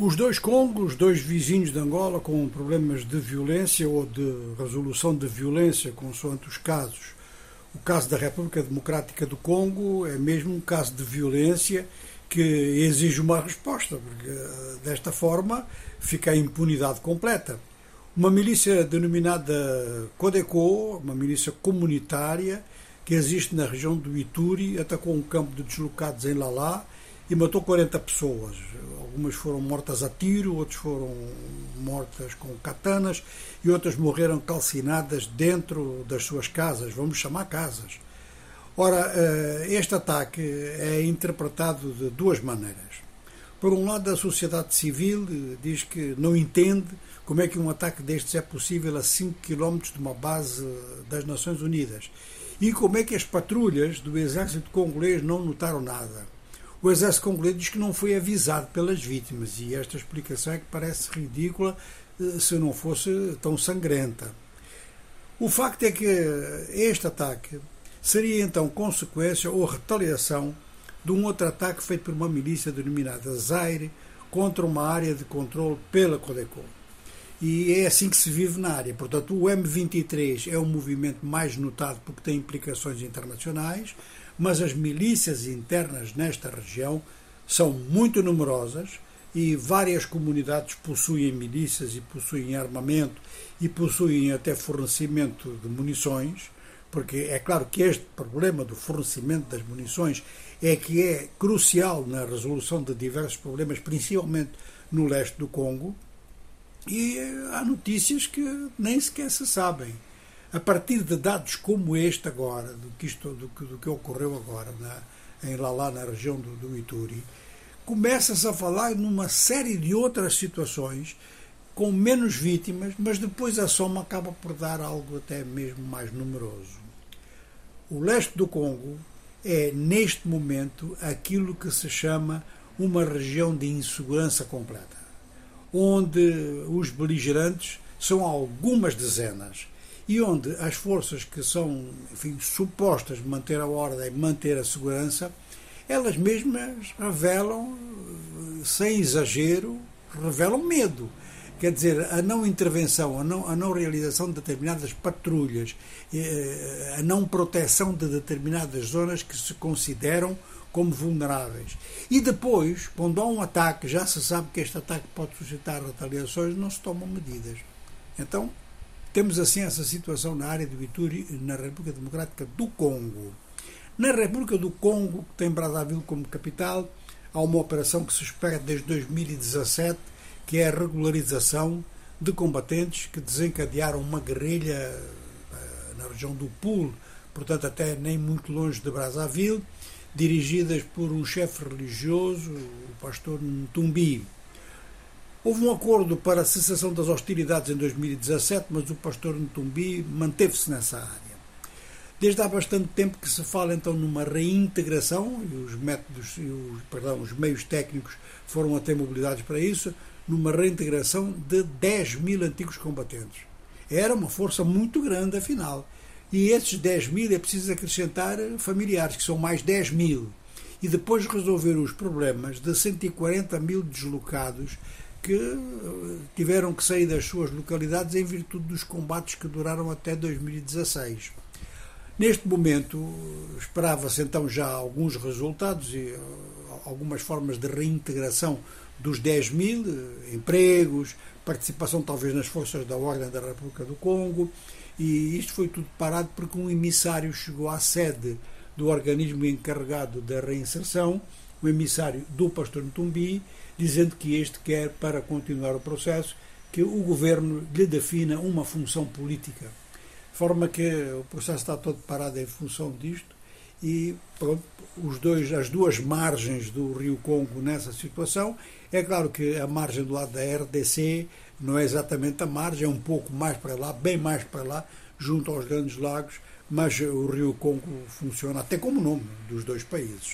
Os dois Congos, dois vizinhos de Angola com problemas de violência ou de resolução de violência, consoante os casos. O caso da República Democrática do Congo é mesmo um caso de violência que exige uma resposta, porque eh, desta forma fica a impunidade completa. Uma milícia denominada Codeco, uma milícia comunitária que existe na região do Ituri, atacou um campo de deslocados em Lalá e matou 40 pessoas. Algumas foram mortas a tiro, outras foram mortas com katanas e outras morreram calcinadas dentro das suas casas, vamos chamar casas. Ora, eh, este ataque é interpretado de duas maneiras. Por um lado, a sociedade civil eh, diz que não entende como é que um ataque destes é possível a 5 km de uma base das Nações Unidas e como é que as patrulhas do exército congolês não notaram nada. O exército congolês diz que não foi avisado pelas vítimas e esta explicação é que parece ridícula eh, se não fosse tão sangrenta. O facto é que este ataque seria então consequência ou retaliação de um outro ataque feito por uma milícia denominada Zaire contra uma área de controle pela Codeco. E é assim que se vive na área. Portanto, o M23 é um movimento mais notado porque tem implicações internacionais, mas as milícias internas nesta região são muito numerosas e várias comunidades possuem milícias e possuem armamento e possuem até fornecimento de munições, porque é claro que este problema do fornecimento das munições é que é crucial na resolução de diversos problemas, principalmente no leste do Congo, e há notícias que nem sequer se sabem a partir de dados como este agora, do que, isto, do que, do que ocorreu agora na, em Lalá, na região do, do Ituri, começa-se a falar numa série de outras situações com menos vítimas, mas depois a soma acaba por dar algo até mesmo mais numeroso. O leste do Congo é, neste momento, aquilo que se chama uma região de insegurança completa, onde os beligerantes são algumas dezenas e onde as forças que são enfim, supostas manter a ordem, manter a segurança, elas mesmas revelam, sem exagero, revelam medo. Quer dizer, a não intervenção, a não, a não realização de determinadas patrulhas, eh, a não proteção de determinadas zonas que se consideram como vulneráveis. E depois, quando há um ataque, já se sabe que este ataque pode suscitar retaliações, não se tomam medidas. Então, temos assim essa situação na área do Ituri, na República Democrática do Congo. Na República do Congo, que tem Brazzaville como capital, há uma operação que se espera desde 2017, que é a regularização de combatentes que desencadearam uma guerrilha eh, na região do Pool, portanto até nem muito longe de Brazzaville, dirigidas por um chefe religioso, o pastor Ntumbi. Houve um acordo para a cessação das hostilidades em 2017, mas o pastor Ntumbi manteve-se nessa área. Desde há bastante tempo que se fala então numa reintegração, e os métodos e os, perdão, os meios técnicos foram até mobilizados para isso, numa reintegração de 10 mil antigos combatentes. Era uma força muito grande, afinal. E esses 10 mil é preciso acrescentar familiares, que são mais 10 mil. E depois resolver os problemas de 140 mil deslocados que eh, tiveram que sair das suas localidades em virtude dos combates que duraram até 2016. Neste momento, esperava-se então já alguns resultados e eh, algumas formas de reintegração dos 10 mil eh, empregos, participação talvez nas forças da Ordem da República do Congo, e isto foi tudo parado porque um emissário chegou à sede do organismo encarregado da reinserção, o emissário do pastor Ntumbi, dizendo que este quer, para continuar o processo, que o governo lhe defina uma função política. De forma que o processo está todo parado em função disto e pronto, os dois, as duas margens do Rio Congo nessa situação. É claro que a margem do lado da RDC não é exatamente a margem, é um pouco mais para lá, bem mais para lá, junto aos grandes lagos, mas o Rio Congo funciona até como nome dos dois países.